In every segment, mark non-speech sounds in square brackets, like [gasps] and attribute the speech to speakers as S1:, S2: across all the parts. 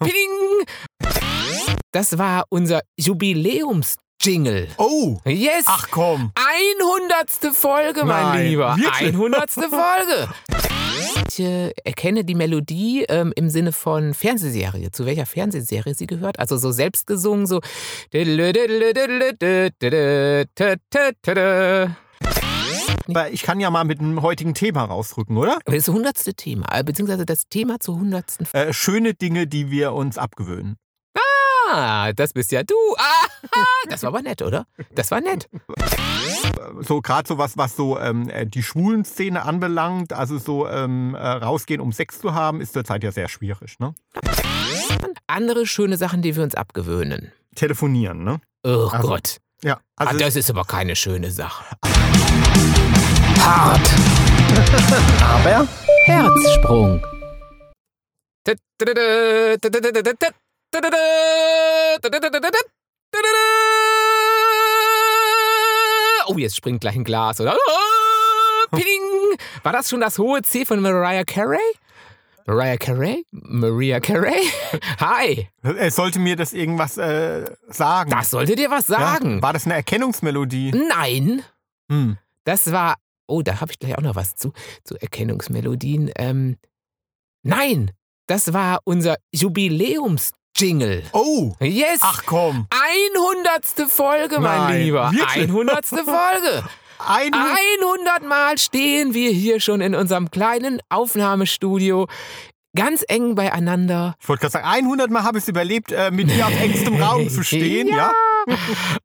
S1: Ping! Das war unser Jubiläums-Jingle.
S2: Oh!
S1: Yes!
S2: Ach komm!
S1: 100. Folge, mein
S2: Nein,
S1: Lieber.
S2: wirklich?
S1: 100. [laughs] Folge. Ich äh, erkenne die Melodie ähm, im Sinne von Fernsehserie. Zu welcher Fernsehserie sie gehört? Also so selbst gesungen, so.
S2: Aber ich kann ja mal mit dem heutigen Thema rausrücken, oder?
S1: Das ist das hundertste Thema, äh, beziehungsweise das Thema zur hundertsten.
S2: Äh, schöne Dinge, die wir uns abgewöhnen.
S1: Ah, das bist ja du. Ah, [laughs] das war aber nett, oder? Das war nett. [laughs]
S2: So gerade so was, was so ähm, äh, die schwulen Szene anbelangt, also so ähm, äh, rausgehen, um Sex zu haben, ist zurzeit ja sehr schwierig, ne?
S1: Andere schöne Sachen, die wir uns abgewöhnen.
S2: Telefonieren, ne?
S1: Oh
S2: Also,
S1: Gott.
S2: Ja,
S1: Ah,
S2: also
S1: das ist aber keine schöne Sache.
S3: Hart. [laughs] Aber
S1: Herzsprung. Oh, jetzt springt gleich ein Glas, oder? Oh, Ping! War das schon das hohe C von Mariah Carey? Mariah Carey? Maria Carey? Hi!
S2: er sollte mir das irgendwas äh, sagen.
S1: Das sollte dir was
S2: Ja?
S1: sagen.
S2: War das eine Erkennungsmelodie?
S1: Nein,
S2: Hm.
S1: das war. Oh, da habe ich gleich auch noch was zu, zu Erkennungsmelodien. Ähm, nein, das war unser Jubiläums-Jingle.
S2: Oh!
S1: Yes!
S2: Ach komm!
S1: 100. Folge, mein
S2: Nein,
S1: Lieber.
S2: wirklich?
S1: 100. [laughs] Folge.
S2: Ein
S1: 100 Mal stehen wir hier schon in unserem kleinen Aufnahmestudio. Ganz eng beieinander.
S2: Ich wollte gerade sagen, 100 Mal habe ich es überlebt, äh, mit dir auf engstem [laughs] Raum zu stehen, ja?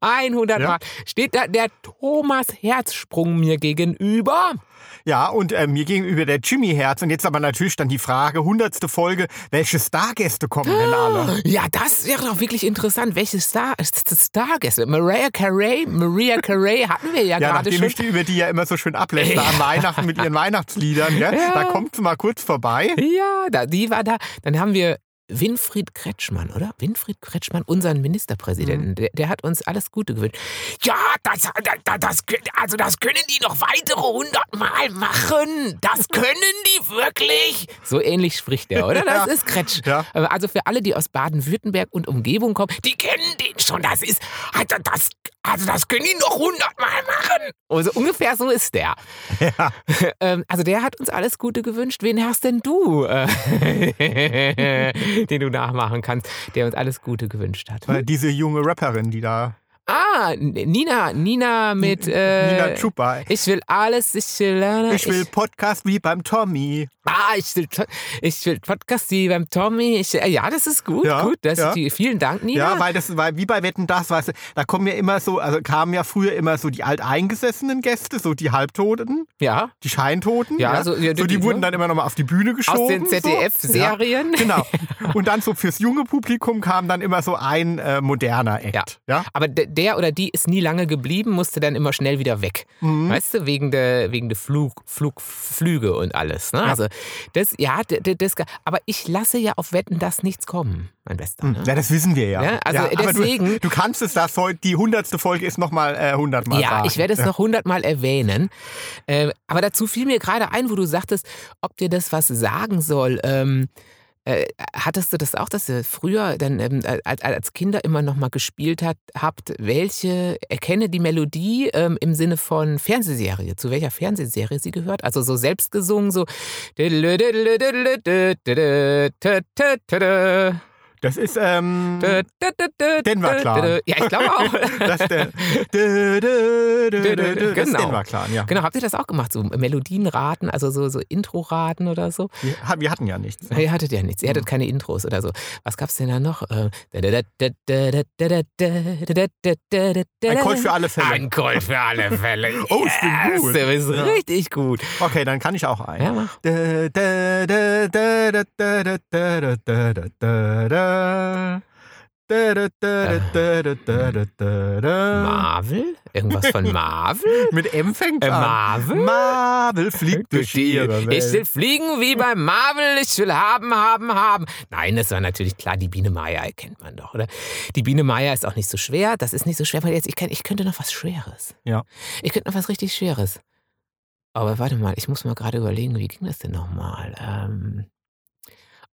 S1: 100
S2: Ja. [laughs]
S1: Mal steht da der Thomas Herzsprung mir gegenüber.
S2: Ja, und äh, mir gegenüber der Jimmy Herz. Und jetzt aber natürlich dann die Frage, 100. Folge, welche Stargäste kommen denn alle? [gasps]
S1: Ja, das wäre doch wirklich interessant. Welche Star Stargäste? Mariah Carey? Maria Carey hatten wir ja,
S2: Ja,
S1: gerade
S2: nachdem
S1: schon.
S2: ich die über die ja immer so schön ablässt an [laughs] Weihnachten mit ihren Weihnachtsliedern, ja?
S1: Ja.
S2: da kommt sie mal kurz vorbei.
S1: Ja, da, die war da. Dann haben wir Winfried Kretschmann, oder? Winfried Kretschmann, unseren Ministerpräsidenten. Der, der hat uns alles Gute gewünscht. Ja, das, das, das, also das können die noch weitere 100 Mal machen. Das [laughs] können die wirklich. So ähnlich spricht der, oder? Das
S2: Ja.
S1: ist Kretsch.
S2: Ja.
S1: Also für alle, die aus Baden-Württemberg und Umgebung kommen, die kennen den schon. Das ist, also das, also das können die noch 100 Mal machen. Also ungefähr so ist der.
S2: Ja. [laughs]
S1: Ähm, also der hat uns alles Gute gewünscht. Wen hast denn du, äh, [laughs] den du nachmachen kannst, der uns alles Gute gewünscht hat?
S2: Weil diese junge Rapperin, die da,
S1: Ah, Nina, Nina mit äh,
S2: Nina Chupa.
S1: Ich will alles, ich will lernen.
S2: Ich will Podcast wie beim Tommy.
S1: Ah, ich will, ich will Podcast wie beim Tommy. Ich, äh, ja, das ist gut,
S2: Ja,
S1: gut. Das
S2: ja.
S1: ist die, vielen Dank, Nina.
S2: Ja, weil das weil wie bei Wetten das, weißt du, da kommen ja immer so, also kamen ja früher immer so die alteingesessenen Gäste, so die Halbtoten,
S1: ja.
S2: die Scheintoten.
S1: Ja, so- ja,
S2: so
S1: die-
S2: die wurden
S1: ja.
S2: dann immer nochmal auf die Bühne geschoben.
S1: Aus den
S2: so.
S1: ZDF-Serien.
S2: Ja, genau. [laughs] Und dann so fürs junge Publikum kam dann immer so ein äh, moderner Act.
S1: Ja.
S2: ja?
S1: Aber der oder die ist nie lange geblieben, musste dann immer schnell wieder weg.
S2: Mhm.
S1: Weißt du, wegen der, wegen der Flug, Flug, Flüge und alles. Ne? Also das, ja, das, aber ich lasse ja auf Wetten das nichts kommen, mein Bester. Ne?
S2: Ja, das wissen wir ja.
S1: Ja, also
S2: aber
S1: deswegen-
S2: Du, du kannst es das heute, die hundertste Folge ist nochmal äh, hundertmal
S1: Ja,
S2: sagen.
S1: ich werde es noch hundertmal erwähnen. Äh, aber dazu fiel mir gerade ein, wo du sagtest, ob dir das was sagen soll. Ähm, äh, hattest du das auch, dass ihr früher dann ähm, als, als Kinder immer noch mal gespielt hat, habt, welche, erkenne die Melodie ähm, im Sinne von Fernsehserie, zu welcher Fernsehserie sie gehört? Also so selbst gesungen, so
S2: Das ist, ähm,
S1: Denver
S2: Clan.
S1: Ja, ich glaube auch.
S2: das ist der, dö, dö, dö, dö, dö, das ist
S1: Genau.
S2: Denver Clan, ja.
S1: Genau, habt ihr das auch gemacht? So Melodien raten, also so, so Intro-Raten oder so?
S2: Wir, wir hatten ja nichts.
S1: Ja, Ihr hattet ja nichts, ihr hattet keine Intros oder so. Was gab's denn da noch? Äh,
S2: Ein Colt für alle Fälle.
S1: Ein Colt für alle Fälle.
S2: Oh, ich bin gut.
S1: Du bist
S2: Ja.
S1: richtig gut.
S2: Okay, dann kann ich auch ein.
S1: Ja, mach. Marvel? Irgendwas von Marvel? [laughs]
S2: Mit M fängt
S1: äh,
S2: an.
S1: Marvel?
S2: Marvel fliegt durch die Welt.
S1: Ich will fliegen wie bei Marvel. Ich will haben, haben, haben. Nein, das war natürlich klar. Die Biene Meier erkennt man doch, oder? Die Biene Meier ist auch nicht so schwer. Das ist nicht so schwer, weil jetzt ich, kann, ich könnte noch was Schweres.
S2: Ja.
S1: Ich könnte noch was richtig Schweres. Aber warte mal, ich muss mal gerade überlegen, wie ging das denn nochmal? Ähm,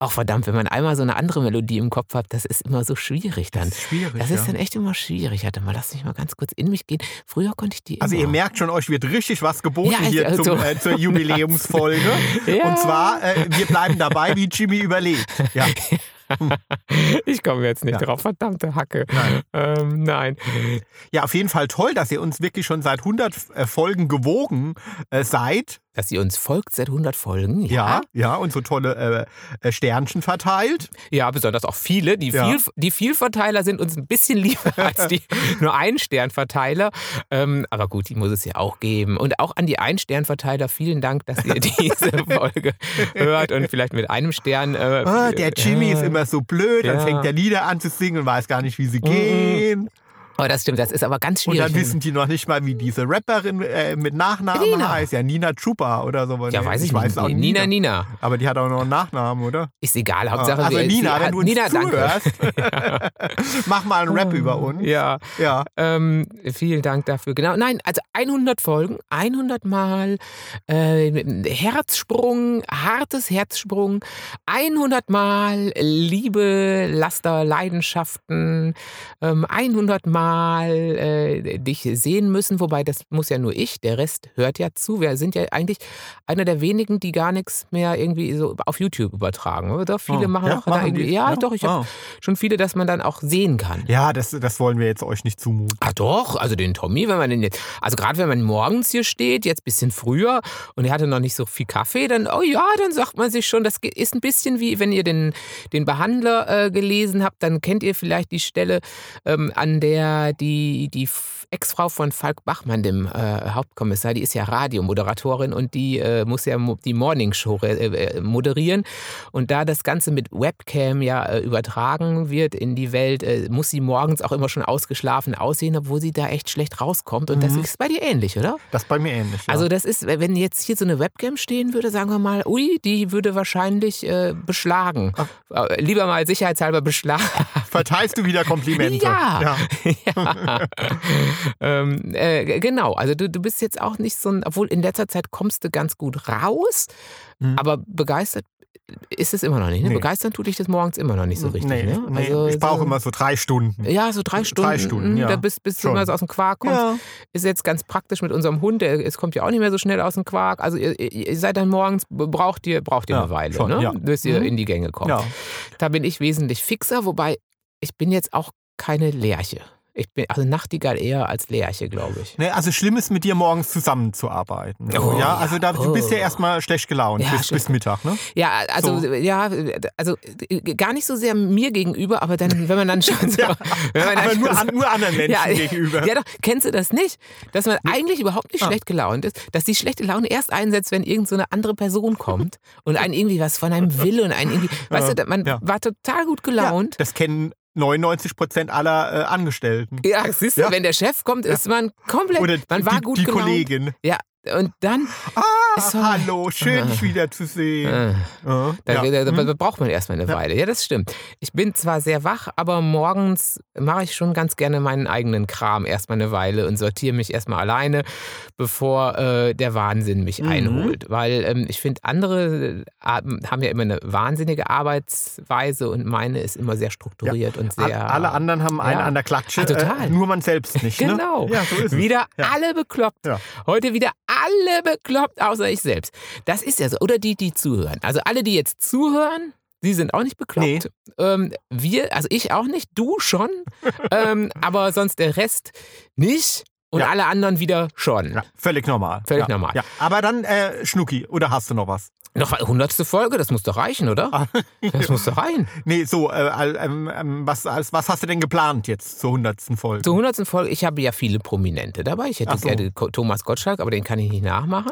S1: Ach verdammt, wenn man einmal so eine andere Melodie im Kopf hat, das ist immer so schwierig dann.
S2: Das ist schwierig.
S1: Das ist
S2: ja.
S1: dann echt immer schwierig. Warte mal, lass mich mal ganz kurz in mich gehen. Früher konnte ich die
S2: Also
S1: immer.
S2: ihr merkt schon, euch wird richtig was geboten
S1: Ja,
S2: hier
S1: also-
S2: zum, äh, zur Jubiläumsfolge. [laughs]
S1: Ja.
S2: Und zwar, äh, wir bleiben dabei, wie Jimmy überlebt. Ja. [laughs]
S1: ich komme jetzt nicht
S2: Ja.
S1: drauf, verdammte Hacke.
S2: Nein.
S1: Ähm, nein.
S2: ja, auf jeden Fall toll, dass ihr uns wirklich schon seit 100 äh, Folgen gewogen äh, seid.
S1: Dass ihr uns folgt seit 100 Folgen.
S2: Ja, ja, und so tolle äh, äh, Sternchen verteilt.
S1: Ja, besonders auch viele. Die,
S2: Ja.
S1: viel, die Vielverteiler sind uns ein bisschen [laughs] lieber als die [laughs] nur Ein-Stern-Verteiler. Ähm, aber gut, die muss es ja auch geben. Und auch an die Ein-Stern-Verteiler vielen Dank, dass ihr [laughs] diese Folge hört und vielleicht mit einem Stern. Äh,
S2: Ah, der Jimmy
S1: ja.
S2: ist immer so blöd, dann
S1: Ja.
S2: fängt er Lieder an zu singen und weiß gar nicht, wie sie gehen.
S1: Oh, das stimmt, das ist aber ganz
S2: Und
S1: schwierig.
S2: dann wissen die noch nicht mal, wie diese Rapperin äh, mit Nachnamen
S1: Nina.
S2: heißt. Ja, Nina Chupa oder so.
S1: ja, weiß ich,
S2: weiß
S1: nicht.
S2: auch
S1: Nina, Nina.
S2: Aber die hat auch noch einen Nachnamen, oder?
S1: Ist egal, Hauptsache
S2: also
S1: wir-
S2: Nina, wenn du uns
S1: Nina, danke.
S2: zuhörst, [laughs] [laughs] mach mal einen Rap über uns.
S1: Ja,
S2: Ja.
S1: ähm, vielen Dank dafür. Genau, nein, also 100 Folgen, 100 Mal äh, Herzsprung, hartes Herzsprung, 100 Mal Liebe, Laster, Leidenschaften, ähm, 100 Mal äh, dich sehen müssen, wobei das muss ja nur ich, der Rest hört ja zu. Wir sind ja eigentlich einer der wenigen, die gar nichts mehr irgendwie so auf YouTube übertragen, oder? Viele
S2: Oh,
S1: machen
S2: ja,
S1: auch
S2: machen
S1: irgendwie, ja,
S2: Ja?
S1: doch, ich habe
S2: Oh.
S1: schon viele, dass man dann auch sehen kann.
S2: Ja, das, das wollen wir jetzt euch nicht zumuten.
S1: Ah doch, also den Tommy, wenn man den jetzt, also gerade wenn man morgens hier steht, jetzt ein bisschen früher und er hatte noch nicht so viel Kaffee, dann, oh ja, dann sagt man sich schon, das ist ein bisschen wie, wenn ihr den, den Behandler äh, gelesen habt, dann kennt ihr vielleicht die Stelle, ähm, an der die, die F- Ex-Frau von Falk Bachmann, dem äh, Hauptkommissar, die ist ja Radiomoderatorin und die äh, muss ja mo- die Morningshow äh, äh, moderieren. Und da das Ganze mit Webcam ja äh, übertragen wird in die Welt, äh, muss sie morgens auch immer schon ausgeschlafen aussehen, obwohl sie da echt schlecht rauskommt. Und das
S2: Mhm.
S1: ist bei dir ähnlich, oder?
S2: Das ist bei mir ähnlich. Ja.
S1: Also das ist, wenn jetzt hier so eine Webcam stehen würde, sagen wir mal, ui, die würde wahrscheinlich äh, beschlagen. Äh, lieber mal sicherheitshalber beschlagen. [laughs]
S2: Verteilst du wieder Komplimente?
S1: Ja. [laughs]
S2: ja.
S1: ähm, äh, genau, also du, du bist jetzt auch nicht so ein, obwohl in letzter Zeit kommst du ganz gut raus,
S2: Mhm.
S1: aber begeistert ist es immer noch nicht. Ne?
S2: Nee.
S1: Begeistern tut dich das morgens immer noch nicht so richtig.
S2: nee,
S1: ne?
S2: nee,
S1: Also
S2: ich brauche
S1: so-
S2: immer so drei Stunden.
S1: Ja, so drei Stunden.
S2: Drei Stunden,
S1: mm,
S2: ja.
S1: Da bis, bis du mal so aus dem Quark kommst.
S2: Ja.
S1: Ist jetzt ganz praktisch mit unserem Hund. Der, es kommt ja auch nicht mehr so schnell aus dem Quark. Also ihr, ihr seid dann morgens, braucht ihr, braucht ihr
S2: Ja,
S1: eine Weile,
S2: schon,
S1: ne?
S2: ja.
S1: bis ihr
S2: Mhm.
S1: in die Gänge kommt. Da bin ich wesentlich fixer, wobei ich bin jetzt auch keine Lerche. Ich bin also Nachtigall eher als Lerche, glaube ich.
S2: Nee, also schlimm ist mit dir morgens zusammenzuarbeiten.
S1: Oh,
S2: ja, also da, du bist ja
S1: oh.
S2: erstmal schlecht gelaunt
S1: Ja,
S2: bis, bis Mittag, ne?
S1: Ja, also
S2: So.
S1: ja, also äh, gar nicht so sehr mir gegenüber, aber dann, wenn man dann schon so, [laughs]
S2: Ja,
S1: wenn man
S2: Aber nur,
S1: schon
S2: an, nur anderen Menschen
S1: Ja,
S2: gegenüber.
S1: Ja, doch, kennst du das nicht? Dass man eigentlich überhaupt nicht
S2: Ah.
S1: schlecht gelaunt ist, dass die schlechte Laune erst einsetzt, wenn irgend so eine andere Person kommt [laughs] und einen irgendwie was von einem will und einen irgendwie, weißt du, man
S2: ja.
S1: war total gut gelaunt.
S2: das kennen 99 Prozent aller äh, Angestellten.
S1: Ja, siehst du,
S2: Ja.
S1: wenn der Chef kommt, ist man komplett,
S2: Oder
S1: man war
S2: die,
S1: gut
S2: die
S1: gelaunt.
S2: Kollegin.
S1: Ja, und dann,
S2: Ah,
S1: so-
S2: hallo, schön dich wiederzusehen.
S1: äh,
S2: Ja,
S1: Da,
S2: ja.
S1: da,
S2: Hm?
S1: da braucht man erstmal eine
S2: Ja.
S1: Weile. Ja, das stimmt. Ich bin zwar sehr wach, aber morgens mache ich schon ganz gerne meinen eigenen Kram erstmal eine Weile und sortiere mich erstmal alleine, bevor äh, der Wahnsinn mich
S2: Mhm.
S1: einholt. Weil ähm, ich finde, andere äh, haben ja immer eine wahnsinnige Arbeitsweise und meine ist immer sehr strukturiert und
S2: All-
S1: sehr.
S2: Alle anderen haben einen
S1: Ja.
S2: an der Klatsche,
S1: Ah, total.
S2: Äh, nur man selbst nicht.
S1: Genau.
S2: Ne? Ja, so ist es.
S1: wieder
S2: Ja.
S1: alle bekloppt.
S2: Ja.
S1: Heute wieder alle bekloppt, außer ich selbst. Das ist ja so. Oder die, die zuhören. Also alle, die jetzt zuhören, die sind auch nicht bekloppt. Ähm, wir, also ich auch nicht, du schon, [laughs] ähm, aber sonst der Rest nicht und
S2: Ja.
S1: alle anderen wieder schon.
S2: Ja, völlig normal.
S1: Völlig normal.
S2: Ja. Aber dann äh, Schnucki, oder hast du noch was?
S1: Noch eine hundertste Folge, das muss doch reichen, oder?
S2: Ah.
S1: Das muss doch reichen. [laughs]
S2: Nee, so, äh, ähm, was, was hast du denn geplant jetzt zur 100. Folge?
S1: Zur hundertsten Folge, ich habe ja viele Prominente dabei. Ich hätte
S2: so.
S1: gerne Thomas Gottschalk, aber den kann ich nicht nachmachen.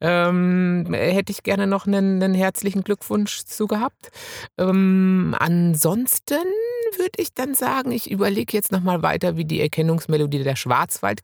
S1: Ähm, äh, hätte ich gerne noch einen, einen herzlichen Glückwunsch zu gehabt. Ähm, ansonsten würde ich dann sagen, ich überlege jetzt nochmal weiter, wie die Erkennungsmelodie der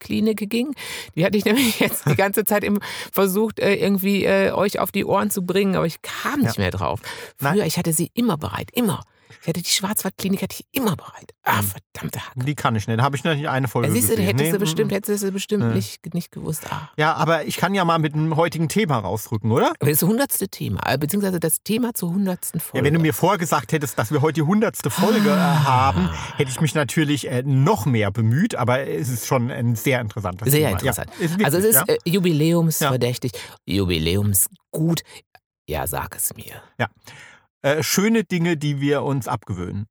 S1: Schwarzwaldklinik ging. Die hatte ich [laughs] nämlich jetzt die ganze Zeit im versucht, äh, irgendwie äh, euch auf die Ohren zu bringen, aber ich kam nicht mehr drauf. Früher,
S2: Nein.
S1: ich hatte sie immer bereit, immer. Ich hatte die Schwarzwaldklinik hatte ich immer bereit. Ah, verdammte Hack.
S2: Die kann ich nicht. Da habe ich noch nicht eine Folge
S1: Siehst du,
S2: gesehen.
S1: hättest du bestimmt,
S2: mm.
S1: hättest du bestimmt
S2: Nee.
S1: nicht, nicht gewusst. Ah.
S2: Ja, aber ich kann ja mal mit dem heutigen Thema rausrücken, oder?
S1: Aber das hundertste Thema, äh, beziehungsweise das Thema zur hundertsten Folge.
S2: Ja, wenn du mir vorgesagt hättest, dass wir heute die hundertste Folge äh,
S1: Ah.
S2: haben, hätte ich mich natürlich äh, noch mehr bemüht, aber es ist schon ein sehr interessantes
S1: Sehr
S2: Thema.
S1: interessant.
S2: Ja, ist wirklich,
S1: also es ist
S2: ja.
S1: äh, jubiläumsverdächtig, jubiläumsgut. Ja, sag es mir.
S2: Äh, schöne Dinge, die wir uns abgewöhnen.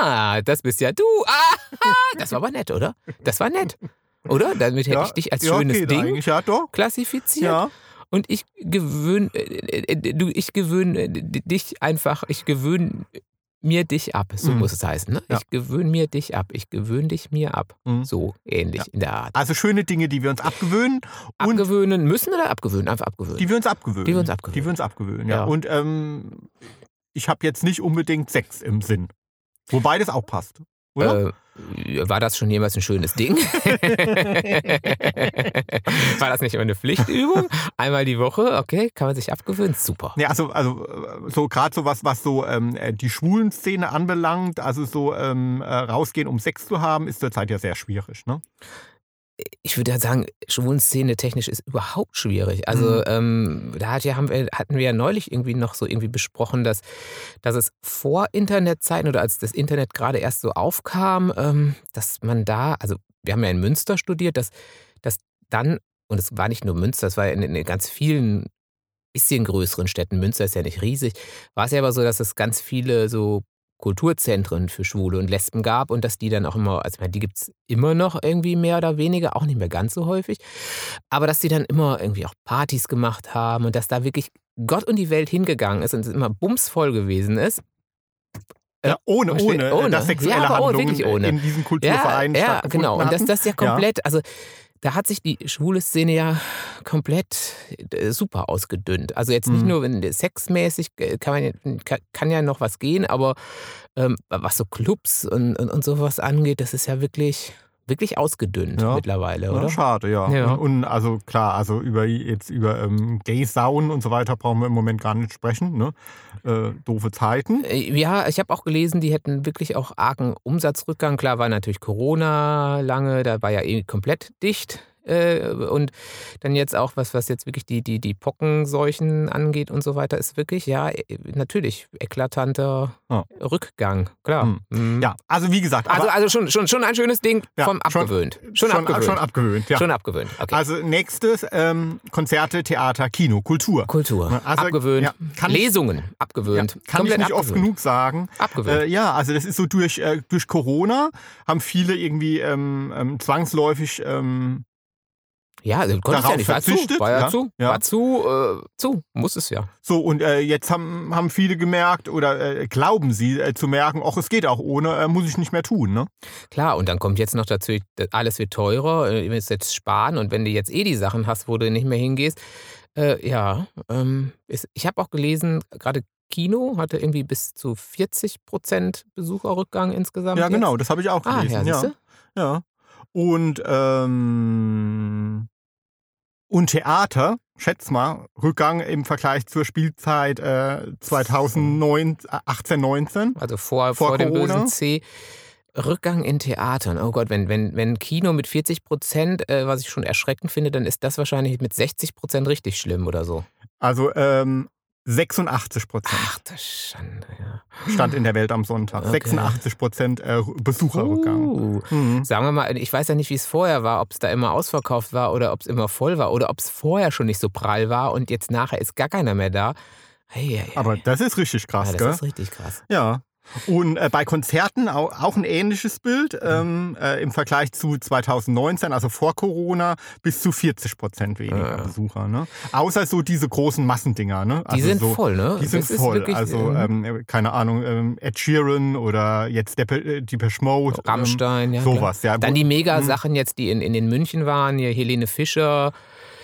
S1: Ah, das bist ja du. Ah, das war aber nett, oder? Das war nett. Oder? Damit hätte
S2: ja,
S1: ich dich als
S2: ja,
S1: schönes
S2: okay,
S1: Ding
S2: ja,
S1: klassifiziert.
S2: Ja.
S1: Und ich gewöhne, äh, äh, du, ich gewöhne äh, dich einfach, ich gewöhne mir dich ab. So
S2: Mhm.
S1: muss es heißen. Ne?
S2: Ja.
S1: Ich gewöhne mir dich ab. Ich gewöhne dich mir ab.
S2: Mhm.
S1: So ähnlich in der Art.
S2: Also schöne Dinge, die wir uns abgewöhnen
S1: Abgewöhnen müssen oder abgewöhnen? Einfach abgewöhnen.
S2: die wir uns abgewöhnen.
S1: Die wir uns abgewöhnen.
S2: Die wir uns abgewöhnen, ja.
S1: Ja.
S2: Und ähm, ich habe jetzt nicht unbedingt Sex im Sinn. Wobei das auch passt. Oder?
S1: Äh, war das schon jemals ein schönes Ding? [laughs] war das nicht immer eine Pflichtübung? Einmal die Woche, okay, kann man sich abgewöhnen, super.
S2: Ja, also, also so gerade so was, was so ähm, äh, die schwulen Szene anbelangt, also so ähm, äh, rausgehen, um Sex zu haben, ist zurzeit ja sehr schwierig, ne?
S1: Ich würde ja sagen, Schwulenszene technisch ist überhaupt schwierig. Also
S2: Mhm.
S1: ähm, da hat ja, haben wir, hatten wir ja neulich irgendwie noch so irgendwie besprochen, dass, dass es vor Internetzeiten oder als das Internet gerade erst so aufkam, ähm, dass man da, also wir haben ja in Münster studiert, dass, dass dann, und es war nicht nur Münster, es war in, in ganz vielen bisschen größeren Städten, Münster ist ja nicht riesig, war es ja aber so, dass es ganz viele so Kulturzentren für Schwule und Lesben gab und dass die dann auch immer, also ich meine, die gibt es immer noch irgendwie mehr oder weniger, auch nicht mehr ganz so häufig, aber dass die dann immer irgendwie auch Partys gemacht haben und dass da wirklich Gott und die Welt hingegangen ist und es immer bumsvoll gewesen ist.
S2: Ja, ohne,
S1: verstehe-
S2: ohne,
S1: ohne.
S2: dass sexuelle
S1: Ja, ohne,
S2: Handlungen
S1: wirklich ohne.
S2: in diesen
S1: Ja,
S2: Kulturvereinen
S1: ja
S2: stattgefunden
S1: genau. Und das,
S2: hatten.
S1: das ja komplett, also da hat sich die schwule Szene ja komplett äh, super ausgedünnt. Also jetzt nicht
S2: Mhm.
S1: nur wenn sexmäßig äh, kann, man, kann ja noch was gehen, aber ähm, was so Clubs und, und, und sowas angeht, das ist ja wirklich, wirklich ausgedünnt
S2: Ja.
S1: mittlerweile,
S2: Ja,
S1: oder?
S2: schade, ja.
S1: Ja.
S2: Und, und also klar, also über jetzt über ähm, Gay-Saunen und so weiter brauchen wir im Moment gar nicht sprechen. Ne? Äh, doofe Zeiten.
S1: Äh, Ja, ich habe auch gelesen, die hätten wirklich auch argen Umsatzrückgang. Klar war natürlich Corona lange, da war ja eh komplett dicht. Äh, Und dann jetzt auch, was, was jetzt wirklich die, die, die Pockenseuchen angeht und so weiter, ist wirklich, ja, äh, natürlich eklatanter
S2: Ja.
S1: Rückgang, klar.
S2: Hm.
S1: Mhm.
S2: Ja, also wie gesagt,
S1: Also, also schon, schon, schon ein schönes Ding
S2: Ja,
S1: vom abgewöhnt. Schon,
S2: schon,
S1: abgewöhnt.
S2: schon abgewöhnt. Ja.
S1: Schon abgewöhnt. Okay.
S2: Also nächstes ähm, Konzerte, Theater, Kino, Kultur.
S1: Kultur.
S2: also,
S1: abgewöhnt.
S2: ich-
S1: Lesungen.
S2: Ja,
S1: Abgewöhnt.
S2: kann ich
S1: Komplett
S2: nicht oft
S1: abgewöhnt.
S2: genug sagen.
S1: Abgewöhnt.
S2: Äh, ja, also das ist so durch, äh, durch Corona haben viele irgendwie ähm, ähm, zwangsläufig ähm,
S1: Ja, du konntest ja
S2: Darauf
S1: nicht. War zu, war ja,
S2: ja,
S1: zu,
S2: ja.
S1: war zu, äh, zu, muss es ja.
S2: so und äh, jetzt haben, haben viele gemerkt oder äh, glauben sie äh, zu merken, ach, es geht auch ohne, äh, muss ich nicht mehr tun. Ne?
S1: Klar, und dann kommt jetzt noch dazu, alles wird teurer, äh, ihr müsst jetzt sparen und wenn du jetzt eh die Sachen hast, wo du nicht mehr hingehst, äh, ja, ähm, ist, ich habe auch gelesen, gerade Kino hatte irgendwie bis zu 40 Prozent Besucherrückgang insgesamt.
S2: Ja,
S1: jetzt.
S2: genau, das habe ich auch
S1: Ah,
S2: gelesen.
S1: ja,
S2: ja,
S1: siehste?
S2: ja. Und, ähm, und Theater, schätz mal, Rückgang im Vergleich zur Spielzeit äh, 2009, äh, 18, 19.
S1: Also vor,
S2: Vor
S1: vor, dem bösen C. Rückgang in Theatern. Oh Gott, wenn, wenn, wenn Kino mit 40 Prozent, äh, was ich schon erschreckend finde, dann ist das wahrscheinlich mit 60 Prozent richtig schlimm oder so.
S2: Also ähm, 86 Prozent
S1: Ach, das Schande, ja.
S2: stand in der Welt am Sonntag.
S1: Okay.
S2: 86 Prozent äh, Besucherrückgang.
S1: Uh.
S2: Mhm.
S1: Sagen wir mal, ich weiß ja nicht, wie es vorher war, ob es da immer ausverkauft war oder ob es immer voll war oder ob es vorher schon nicht so prall war und jetzt nachher ist gar keiner mehr da. Hey, hey, hey.
S2: Aber das ist richtig krass,
S1: ja, das
S2: gell?
S1: ist richtig krass.
S2: Ja. Und äh, bei Konzerten auch, auch ein ähnliches Bild ähm, äh, im Vergleich zu 2019, also vor Corona, bis zu 40 Prozent weniger
S1: Ja.
S2: Besucher. Ne? Außer so diese großen Massendinger. Ne?
S1: Die
S2: Also
S1: sind
S2: so,
S1: voll, ne?
S2: Die sind
S1: Das
S2: voll.
S1: wirklich,
S2: also,
S1: ähm,
S2: ähm, keine Ahnung, ähm, Ed Sheeran oder jetzt Depe, äh, Depeche Mode.
S1: Rammstein, ja.
S2: ähm,
S1: klar.
S2: sowas, ja.
S1: Dann die. Mega-Sachen jetzt, die in, in den München waren, hier Helene Fischer,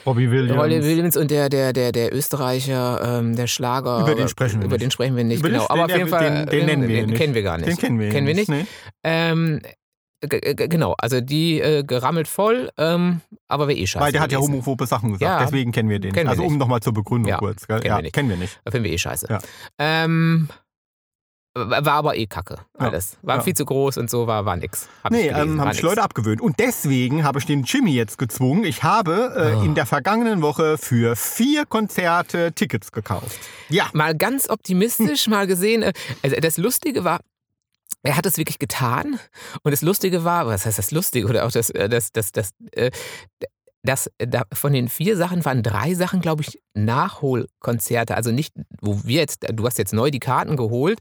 S2: Robbie Williams.
S1: Rolle Williams und der, der, der, der Österreicher, ähm, der Schlager.
S2: Über den sprechen wir
S1: Über
S2: nicht.
S1: den sprechen wir nicht,
S2: Über den-
S1: genau. Aber auf
S2: den-
S1: jeden Fall.
S2: den- den nennen wir
S1: den
S2: nicht.
S1: kennen wir gar nicht.
S2: Den kennen wir,
S1: Kennen wir nicht.
S2: Nee.
S1: Ähm, g- g- genau, also die äh, gerammelt voll, ähm, aber wäre eh scheiße.
S2: Weil der hat ja homophobe Sachen gesagt,
S1: Ja.
S2: deswegen kennen wir den.
S1: Kennen wir
S2: also um
S1: nicht.
S2: nochmal zur Begründung
S1: Ja,
S2: kurz. Gell?
S1: kennen
S2: ja,
S1: wir nicht.
S2: kennen wir nicht.
S1: Finden wir eh scheiße.
S2: Ja.
S1: Ähm, war aber eh kacke. Alles. War
S2: Ja.
S1: viel zu groß und so, war, war nix. Hab
S2: Nee, ähm, haben sich. Leute abgewöhnt. Und deswegen habe ich den Jimmy jetzt gezwungen. Ich habe äh,
S1: Ah.
S2: in der vergangenen Woche für vier Konzerte Tickets gekauft. Ja.
S1: mal ganz optimistisch mal gesehen. äh, Also das Lustige war, er hat es wirklich getan. Und das Lustige war, was heißt das Lustige? Oder auch das, äh, das, das, das, äh, das, äh, da, von den vier Sachen waren drei Sachen, glaube ich, Nachholkonzerte. Also nicht, wo wir jetzt, du hast jetzt neu die Karten geholt,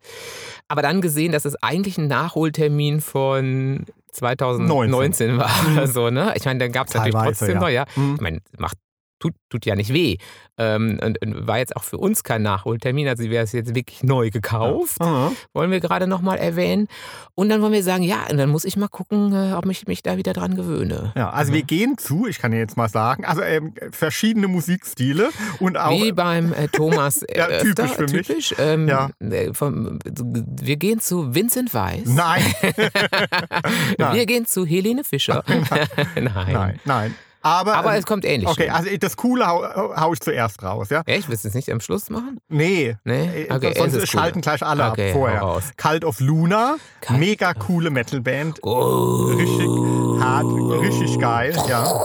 S1: aber dann gesehen, dass es eigentlich ein Nachholtermin von 2019 war oder so, ne? Ich meine, dann gab es natürlich trotzdem
S2: ja.
S1: noch, ja.
S2: Hm.
S1: Ich meine, macht, tut, tut ja nicht weh. Ähm, und, und war jetzt auch für uns kein Nachholtermin. Also wäre es jetzt wirklich neu gekauft.
S2: Aha.
S1: Wollen wir gerade nochmal erwähnen. Und dann wollen wir sagen, ja, und dann muss ich mal gucken, äh, ob ich mich da wieder dran gewöhne.
S2: Ja, also wir gehen zu, ich kann dir jetzt mal sagen, also ähm, verschiedene Musikstile und auch
S1: Wie beim äh, Thomas [laughs]
S2: Ja,
S1: äh,
S2: typisch
S1: Öfter,
S2: für mich.
S1: typisch, ähm,
S2: Ja.
S1: äh, vom, wir gehen zu Vincent Weiss.
S2: Nein, [laughs] Nein.
S1: Wir gehen zu Helene Fischer. [laughs] Nein.
S2: nein, nein. Aber,
S1: Aber
S2: ähm,
S1: es kommt ähnlich.
S2: Okay,
S1: schnell.
S2: also das Coole hau, hau ich zuerst raus, ja?
S1: Echt? Willst du es nicht am Schluss machen?
S2: Nee.
S1: Nee?
S2: Äh,
S1: Okay,
S2: sonst schalten
S1: cool.
S2: gleich alle
S1: Okay,
S2: ab vorher. Cult of Luna,
S1: Cult
S2: mega coole Metalband.
S1: Oh.
S2: Richtig hart, richtig geil, ja.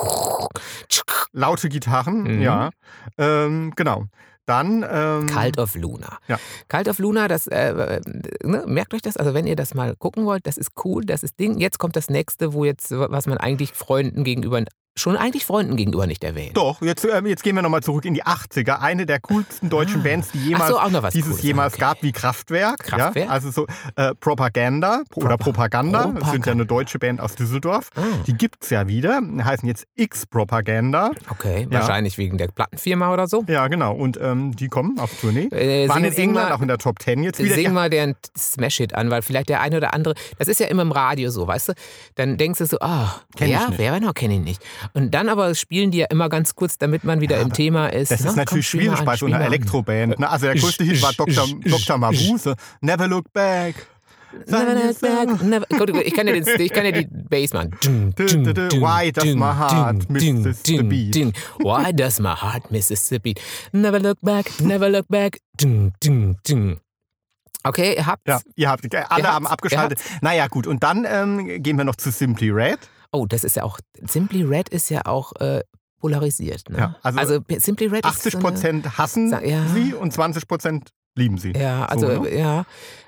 S2: Laute Gitarren,
S1: Mhm.
S2: ja. Ähm, genau. Dann. Ähm,
S1: Cult of Luna.
S2: Ja.
S1: Cult of Luna, das, äh, äh, ne, merkt euch das, also wenn ihr das mal gucken wollt, das ist cool, das ist Ding. Jetzt kommt das nächste, wo jetzt, was man eigentlich Freunden gegenüber, schon eigentlich Freunden gegenüber nicht erwähnt.
S2: Doch, jetzt, ähm, jetzt gehen wir nochmal zurück in die 80er. Eine der coolsten deutschen Bands, die jemals,
S1: so,
S2: dieses
S1: Cooles.
S2: jemals
S1: Okay.
S2: gab, wie Kraftwerk.
S1: Kraftwerk?
S2: Ja? Also so äh, Propaganda oder Propaganda. Das sind ja
S1: Propaganda.
S2: eine deutsche Band aus Düsseldorf.
S1: Ah,
S2: Die gibt's ja wieder. Heißen jetzt X-Propaganda.
S1: okay,
S2: Ja.
S1: wahrscheinlich wegen der Plattenfirma oder so.
S2: Ja, genau. Und ähm, die kommen auf Tournee.
S1: Äh,
S2: Waren
S1: sing-
S2: in
S1: sing
S2: England
S1: mal-
S2: auch in der Top 10 jetzt wieder.
S1: Sing
S2: Ja,
S1: mal den Smash-Hit an, weil vielleicht der eine oder andere, das ist ja immer im Radio so, weißt du? Dann denkst du so, ah,
S2: Kenn ich
S1: wer,
S2: nicht.
S1: wer war noch, kenne ich nicht. Und dann aber spielen die ja immer ganz kurz, damit man wieder
S2: Ja,
S1: im Thema ist.
S2: Das
S1: Na,
S2: ist
S1: komm,
S2: natürlich
S1: spiel mal
S2: schwierig
S1: an,
S2: bei so einer. Elektroband. Ne? Also der größte Hit war Dr. Dr. Mabuse. Never Look Back.
S1: Never look back, never, gut, gut, ich kann ja, den, ich kann ja die Bass machen.
S2: Why does my heart misses the beat?
S1: Why does my heart misses the beat? Never look back, never look back. Okay, ihr habt.
S2: Ja, ihr habt, alle
S1: habt's,
S2: haben abgeschaltet. Naja, gut. Und dann ähm, gehen wir noch zu Simply Red.
S1: Oh, das ist ja auch. Simply Red ist ja auch äh, polarisiert. Ne?
S2: Ja, also
S1: Simply Red
S2: 80
S1: ist. So
S2: Prozent hassen
S1: ja.
S2: sie und 20 Prozent lieben sie.
S1: ja, also
S2: So, ne?
S1: ja,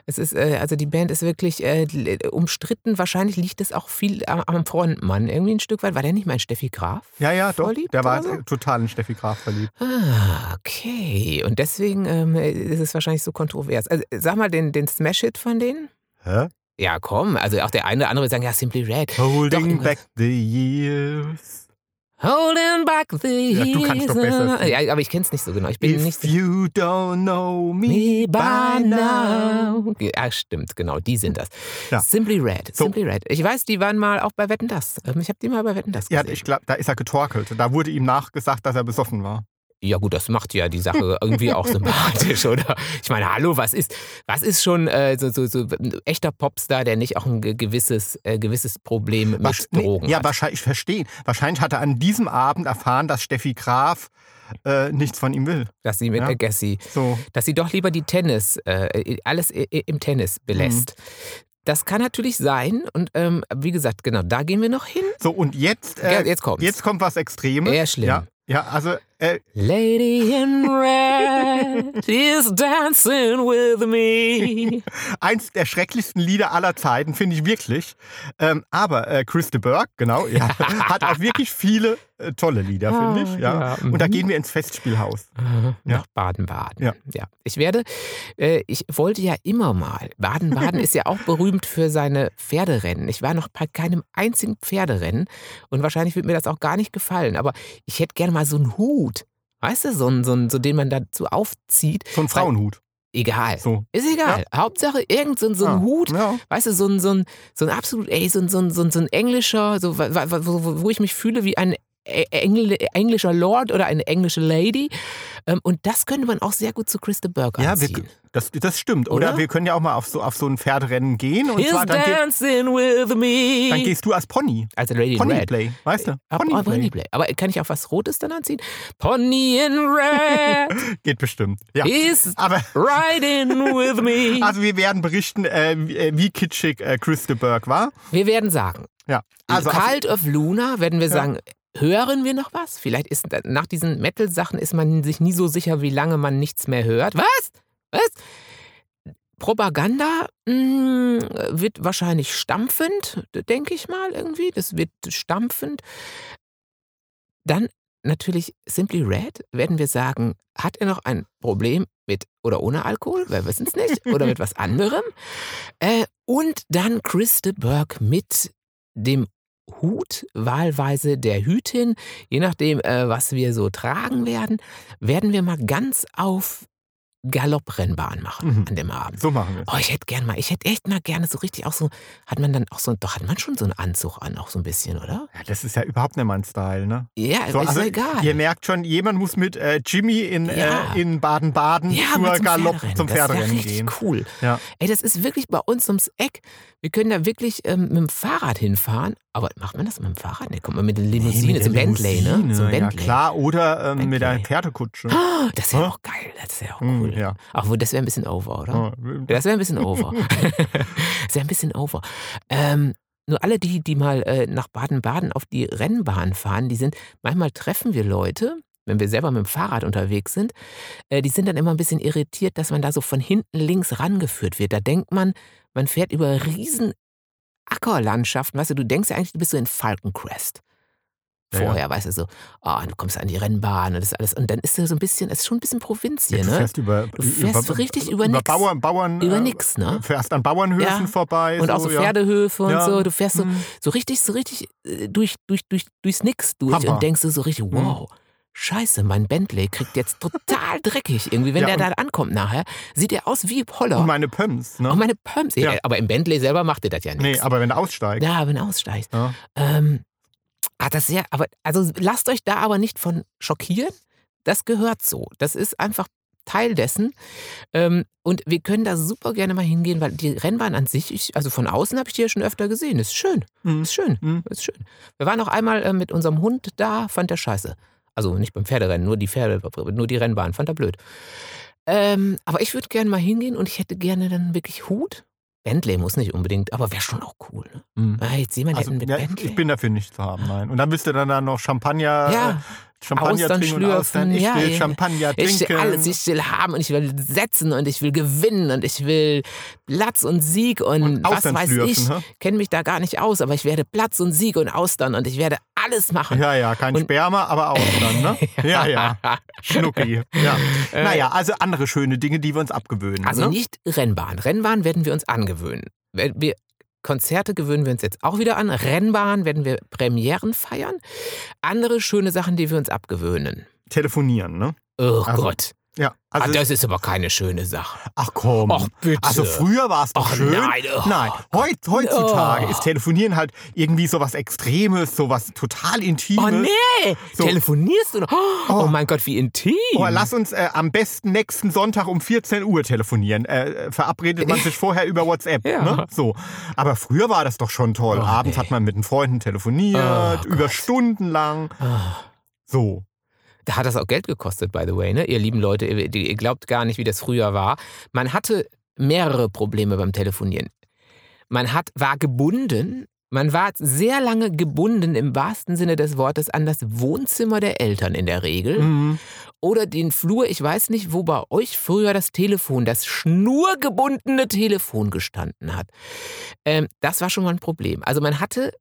S1: es ist äh, also die Band ist wirklich äh, umstritten. Wahrscheinlich liegt es auch viel am, am Frontmann irgendwie ein Stück weit. War der nicht mein Steffi Graf?
S2: Ja, ja, doch. Der war
S1: so?
S2: äh, total in Steffi Graf verliebt.
S1: Ah, okay. Und deswegen ähm, ist es wahrscheinlich so kontrovers. Also, sag mal den, den Smash-Hit von denen.
S2: Hä?
S1: Ja, komm. Also auch der eine oder andere wird sagen, ja, Simply Red.
S2: Holding
S1: Doch,
S2: back the years.
S1: Holding back the
S2: Ja, du kannst doch besser.
S1: Ja, aber ich kenn's nicht so genau. Ich bin
S2: If
S1: nicht so
S2: you don't know me,
S1: Me
S2: by now.
S1: Ja, stimmt, genau, die sind das.
S2: Ja.
S1: Simply Red,
S2: So.
S1: Simply Red. Ich weiß, die waren mal auch bei Wetten Das. Ähm, Ich habe die mal bei Wetten Das
S2: Ja,
S1: gesehen.
S2: ich glaube, da ist er getorkelt. Da wurde ihm nachgesagt, dass er besoffen war.
S1: Ja gut, das macht ja die Sache irgendwie auch sympathisch, oder? Ich meine, hallo, was ist, was ist schon äh, so, so, so ein echter Popstar, der nicht auch ein ge- gewisses, äh, gewisses Problem mit
S2: Was-
S1: Drogen
S2: ja,
S1: hat?
S2: wahrscheinlich, ich verstehe. Wahrscheinlich hat er an diesem Abend erfahren, dass Steffi Graf äh, nichts von ihm will.
S1: Dass sie mit
S2: Ja.
S1: äh, Gassi,
S2: So.
S1: dass sie doch lieber die Tennis, äh, alles im Tennis belässt.
S2: Mhm.
S1: Das kann natürlich sein und ähm, wie gesagt, genau, da gehen wir noch hin.
S2: So, und jetzt, äh,
S1: Ja, jetzt kommt's.
S2: jetzt kommt was Extremes.
S1: Eher schlimm.
S2: Ja, ja also äh,
S1: Lady in Red is dancing with me. [laughs]
S2: eins der schrecklichsten Lieder aller Zeiten, finde ich wirklich. Ähm, aber äh, Chris de Burgh, genau, ja, [laughs] hat auch wirklich viele äh, tolle Lieder, finde ich. Ja.
S1: Ah, ja,
S2: Und da
S1: mhm.
S2: gehen wir ins Festspielhaus.
S1: Äh,
S2: Ja.
S1: Nach Baden-Baden.
S2: Ja.
S1: ja. Ich werde, äh, ich wollte ja immer mal. Baden-Baden ist ja auch berühmt für seine Pferderennen. Ich war noch bei keinem einzigen Pferderennen und wahrscheinlich wird mir das auch gar nicht gefallen. Aber ich hätte gerne mal so einen Hut. Weißt du, so einen, so einen, so den man dazu aufzieht.
S2: So ein Frauenhut.
S1: Egal.
S2: So.
S1: Ist egal. Hauptsache irgend so, ein- so ein
S2: Ja.
S1: Hut.
S2: Ja.
S1: Weißt du, so ein, so ein, so ein absolut, ey, so ein, so ein, so ein, so ein englischer, so, wo, wo- ich mich fühle wie ein Engl englischer Lord oder eine englische Lady. Ähm, Und das könnte man auch sehr gut zu Chris de Burgh
S2: Ja, wir,
S1: anziehen.
S2: Das, das stimmt. Oder?
S1: Oder?
S2: wir können ja auch mal auf so, auf so ein Pferderennen gehen. Und
S1: He's
S2: zwar dann, ge
S1: dancing with me.
S2: dann gehst du als Pony.
S1: also Lady in Red.
S2: Ponyplay, weißt du?
S1: Ab-
S2: Ponyplay.
S1: oh, Ponyplay. Aber kann ich auch was Rotes dann anziehen? Pony in Red [laughs]
S2: Geht bestimmt. Ja.
S1: is
S2: Aber
S1: riding with me. [laughs]
S2: also wir werden berichten, äh, wie, äh, kitschig äh, Chris de Burgh war.
S1: Wir werden sagen,
S2: Ja. Also
S1: Cult of Luna werden wir sagen, hören wir noch was? Vielleicht ist nach diesen Metal-Sachen ist man sich nie so sicher, wie lange man nichts mehr hört. Was? Was? Propaganda mh, wird wahrscheinlich stampfend, denke ich mal irgendwie. Das wird stampfend. Dann natürlich Simply Red werden wir sagen, hat er noch ein Problem mit oder ohne Alkohol? Wir wissen es nicht. Oder mit was anderem. [laughs] Äh, und dann Chris de Burgh mit dem Hut, wahlweise der Hütin, je nachdem, äh, was wir so tragen werden, werden wir mal ganz auf Galopprennbahn machen
S2: Mhm.
S1: an dem Abend.
S2: so machen wir.
S1: Oh, ich hätte gern mal, ich hätte echt mal gerne so richtig auch so, hat man dann auch so, doch hat man schon so einen Anzug an, auch so ein bisschen, oder?
S2: Ja, das ist ja überhaupt nicht mein Style, ne?
S1: Ja,
S2: So,
S1: ist
S2: also,
S1: ja egal.
S2: Ihr merkt schon, jemand muss mit äh, Jimmy in,
S1: Ja.
S2: äh, in Baden-Baden
S1: ja,
S2: zur
S1: zum
S2: Galopp
S1: Pferderennen.
S2: zum
S1: Das wär
S2: Pferderennen
S1: richtig
S2: gehen.
S1: cool.
S2: Ja.
S1: Ey, das ist wirklich bei uns ums Eck. Wir können da wirklich ähm, mit dem Fahrrad hinfahren. Aber macht man das mit dem Fahrrad? Ne, kommt man mit der Limousine,
S2: mit
S1: zum
S2: der
S1: Bentley, ne? Zum
S2: Ja,
S1: Bentley.
S2: klar, oder ähm, mit einer
S1: Bentley.
S2: Pferdekutsche.
S1: Ah, das wäre
S2: Hä?
S1: auch geil. Das wäre auch
S2: Hm,
S1: cool.
S2: ja.
S1: Ach, wo, das wäre ein bisschen over, oder?
S2: Ja,
S1: Das wäre ein bisschen over. [laughs] das wäre ein bisschen over. Ähm, nur alle, die, die mal äh, nach Baden-Baden auf die Rennbahn fahren, die sind, manchmal treffen wir Leute, wenn wir selber mit dem Fahrrad unterwegs sind, äh, die sind dann immer ein bisschen irritiert, dass man da so von hinten links rangeführt wird. Da denkt man, man fährt über riesen Ackerlandschaften. Weißt du, du denkst ja eigentlich, du bist so in Falcon Crest.
S2: Ja, ja.
S1: Vorher, weißt du, so, ah, du kommst an die Rennbahn und das alles. Und dann ist so ein bisschen, es ist schon ein bisschen Provinz hier,
S2: Ja, du
S1: ne?
S2: fährst über,
S1: Du fährst
S2: über,
S1: richtig über
S2: über
S1: nix.
S2: Bauern, Bauern,
S1: Über
S2: äh,
S1: nix, ne?
S2: Fährst an Bauernhöfen
S1: Ja.
S2: vorbei.
S1: Und auch so. Pferdehöfe und so. Du fährst so,
S2: Hm.
S1: so richtig, so richtig äh, durch, durch, durch, durchs Nix durch
S2: Hammer.
S1: und denkst du so richtig,
S2: Hm.
S1: wow. Scheiße, mein Bentley kriegt jetzt total [laughs] dreckig irgendwie. Wenn
S2: Ja,
S1: der da ankommt nachher, sieht er aus wie Poller.
S2: Und meine Pumps, ne?
S1: Und meine Pumps.
S2: Ja.
S1: Aber im Bentley selber macht er das ja
S2: nee,
S1: nichts.
S2: aber wenn du aussteigst.
S1: ja, wenn er aussteigt.
S2: Ja.
S1: Ähm, ah, das ist ja, aber, also lasst euch da aber nicht von schockieren. Das gehört so. Das ist einfach Teil dessen. Ähm, und wir können da super gerne mal hingehen, weil die Rennbahn an sich, ich, also von außen habe ich die ja schon öfter gesehen. Ist schön.
S2: Hm.
S1: Ist schön.
S2: Hm.
S1: Ist schön. Wir waren auch einmal äh, mit unserem Hund da, fand der scheiße. Also nicht beim Pferderennen, nur die Pferde, nur die Rennbahn, fand er blöd. Ähm, aber ich würde gerne mal hingehen und ich hätte gerne dann wirklich Hut. Bentley muss nicht unbedingt, aber wäre schon auch cool. Ne?
S2: Hm.
S1: Ah, jetzt jemand
S2: Also,
S1: mit
S2: ja,
S1: Bentley.
S2: ich bin dafür nicht zu haben, nein. Und dann müsst ihr dann, dann noch Champagner,
S1: Ja.
S2: äh, Champagner
S1: Austern
S2: trinken und Austern. Ich
S1: ja,
S2: will
S1: ja.
S2: Champagner
S1: Ich
S2: trinken.
S1: will alles, ich will haben und ich will setzen und ich will gewinnen und ich will Platz und Sieg und,
S2: und
S1: was weiß ich.
S2: hä?
S1: Kenne mich da gar nicht aus, aber ich werde Platz und Sieg und Austern und ich werde alles machen.
S2: Ja, ja, kein
S1: Und-
S2: Sperma, aber Austern, ne? [laughs] Ja, ja. Schnucki. Ja. [laughs] Naja, also andere schöne Dinge, die wir uns abgewöhnen.
S1: Also
S2: ne?
S1: nicht Rennbahn. Rennbahn werden wir uns angewöhnen. Wir, Konzerte gewöhnen wir uns jetzt auch wieder an. Rennbahn werden wir Premieren feiern. Andere schöne Sachen, die wir uns abgewöhnen.
S2: Telefonieren, ne?
S1: Oh
S2: Also,
S1: Gott.
S2: Ja.
S1: Ah,
S2: Also,
S1: das ist aber keine schöne Sache.
S2: ach komm.
S1: Ach bitte.
S2: Also früher war es doch
S1: Ach
S2: schön.
S1: nein, oh.
S2: Nein, heut, heutzutage
S1: Oh.
S2: ist Telefonieren halt irgendwie so was Extremes, so was total Intimes.
S1: Oh nee,
S2: So.
S1: telefonierst du noch? Oh,
S2: Oh.
S1: mein Gott, wie intim.
S2: Oh, lass uns äh, am besten nächsten Sonntag um 14 Uhr telefonieren. Äh, verabredet man sich vorher über WhatsApp.
S1: Ja.
S2: Ne? So. Aber früher war das doch schon toll.
S1: Oh,
S2: Abends
S1: nee.
S2: hat man mit den Freunden telefoniert, über
S1: Gott.
S2: Stunden lang.
S1: Ah.
S2: So.
S1: Da hat das auch Geld gekostet, by the way, ne? Ihr lieben Leute, ihr, ihr glaubt gar nicht, wie das früher war. Man hatte mehrere Probleme beim Telefonieren. Man hat, war gebunden, man war sehr lange gebunden im wahrsten Sinne des Wortes an das Wohnzimmer der Eltern in der Regel.
S2: Mhm.
S1: Oder den Flur, ich weiß nicht, wo bei euch früher das Telefon, das schnurgebundene Telefon gestanden hat. Ähm, das war schon mal ein Problem. Also man hatte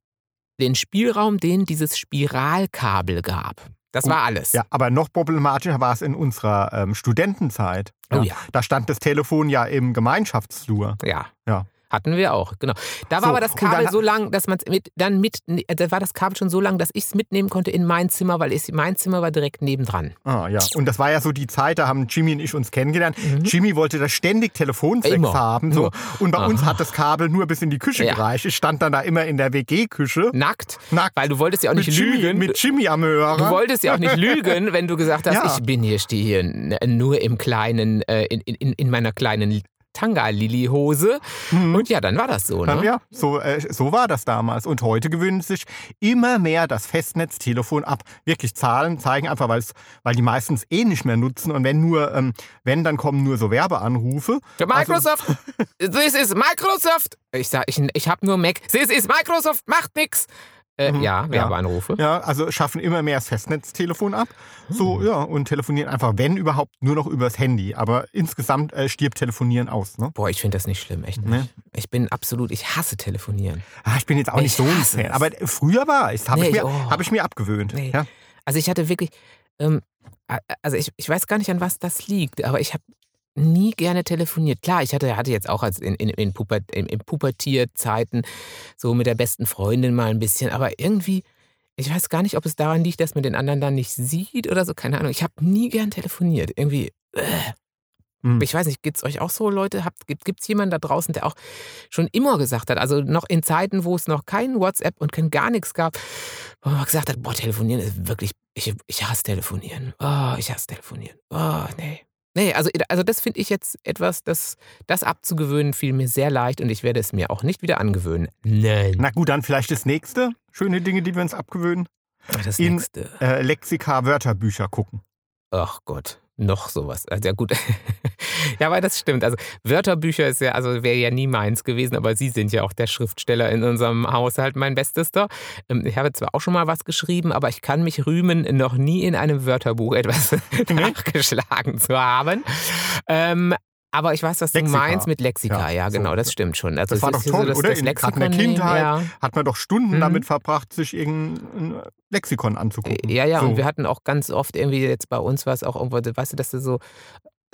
S1: den Spielraum, den dieses Spiralkabel gab. Das war alles.
S2: Ja, aber noch problematischer war es in unserer ähm, Studentenzeit.
S1: Oh ja.
S2: Da stand das Telefon ja im Gemeinschaftsflur.
S1: Ja.
S2: Ja.
S1: Hatten wir auch, genau. Da war
S2: So,
S1: aber das Kabel
S2: dann-
S1: so lang, dass man es mit, dann mit, da war das Kabel schon so lang, dass ich es mitnehmen konnte in mein Zimmer, weil ich, mein Zimmer war direkt nebendran.
S2: Ah, ja. Und das war ja so die Zeit, da haben Jimmy und ich uns kennengelernt. Jimmy wollte da ständig Telefonsex
S1: Mhm. Immer.
S2: haben. So. Und bei uns
S1: Aha.
S2: hat das Kabel nur bis in die Küche
S1: Ja.
S2: gereicht. Ich stand dann da immer in der WG-Küche.
S1: Nackt,
S2: Nackt.
S1: weil du wolltest ja auch
S2: Mit
S1: nicht
S2: Jimmy,
S1: lügen.
S2: mit Jimmy am Hörer.
S1: Du wolltest ja auch nicht [laughs] lügen, wenn du gesagt hast,
S2: Ja.
S1: ich bin hier, stehe hier nur im kleinen, äh, in, in, in meiner kleinen Tanga-Lili-Hose. Und ja, dann war das so, ne?
S2: Mhm. Ja, so, äh, so war das damals. Und heute gewöhnt sich immer mehr das Festnetztelefon ab. Wirklich Zahlen zeigen einfach, weil's, weil die meistens eh nicht mehr nutzen. Und wenn nur, ähm, wenn, dann kommen nur so Werbeanrufe.
S1: Ja, Microsoft, [laughs] this is Microsoft. Ich sag, ich, ich habe nur Mac. This is Microsoft, macht nix. Äh,
S2: Mhm,
S1: ja. Werbeanrufe.
S2: Ja, also schaffen immer mehr das Festnetztelefon ab. So,
S1: Hm.
S2: ja, und telefonieren einfach, wenn überhaupt, nur noch übers Handy. Aber insgesamt äh, stirbt Telefonieren aus. Ne?
S1: Boah, ich finde das nicht schlimm, echt nicht.
S2: Nee.
S1: Ich bin absolut, ich hasse telefonieren.
S2: Ah, ich bin jetzt auch nicht
S1: Ich
S2: so ein Fan.
S1: es.
S2: Aber früher war ich, habe
S1: Nee,
S2: ich, mir-
S1: oh.
S2: hab ich mir abgewöhnt.
S1: Nee.
S2: Ja?
S1: Also ich hatte wirklich, ähm, also ich, ich weiß gar nicht, an was das liegt, aber ich habe nie gerne telefoniert. Klar, ich hatte, hatte jetzt auch als in, in, in, Puber, in, in Pubertierzeiten so mit der besten Freundin mal ein bisschen, aber irgendwie, ich weiß gar nicht, ob es daran liegt, dass man den anderen dann nicht sieht oder so, keine Ahnung. Ich habe nie gern telefoniert. Irgendwie, äh.
S2: Hm.
S1: Ich weiß nicht, gibt es euch auch so Leute? Gibt es jemanden da draußen, der auch schon immer gesagt hat, also noch in Zeiten, wo es noch kein WhatsApp und kein gar nichts gab, wo man gesagt hat, boah, telefonieren ist wirklich, ich, ich hasse telefonieren. Oh, ich hasse telefonieren. Oh, nee. Nee, also, also das finde ich jetzt etwas, das, das abzugewöhnen, fiel mir sehr leicht und ich werde es mir auch nicht wieder angewöhnen. Nein.
S2: Na gut, dann vielleicht das nächste. Schöne Dinge, die wir uns abgewöhnen.
S1: das
S2: in-
S1: nächste.
S2: Äh, Lexika, Wörterbücher gucken.
S1: Ach Gott, noch sowas. Also ja gut. [laughs] ja, aber das stimmt. Also Wörterbücher ist ja, also wäre ja nie meins gewesen, aber Sie sind ja auch der Schriftsteller in unserem Haushalt, mein Bestester. Ähm, Ich habe zwar auch schon mal was geschrieben, aber ich kann mich rühmen, noch nie in einem Wörterbuch etwas [laughs] nachgeschlagen zu haben. Ähm, aber ich weiß, was
S2: Lexika.
S1: du meinst mit Lexika. Ja,
S2: Ja, so.
S1: genau, das stimmt schon. Also
S2: Das war doch
S1: so
S2: toll,
S1: das-
S2: oder?
S1: Das
S2: In- gerade in der
S1: Lexikon
S2: Kindheit
S1: ja.
S2: Hat man doch Stunden
S1: Mhm.
S2: damit verbracht, sich irgendein Lexikon anzugucken.
S1: Ja, ja,
S2: so.
S1: und wir hatten auch ganz oft irgendwie jetzt bei uns war es auch irgendwo, weißt du, dass du so,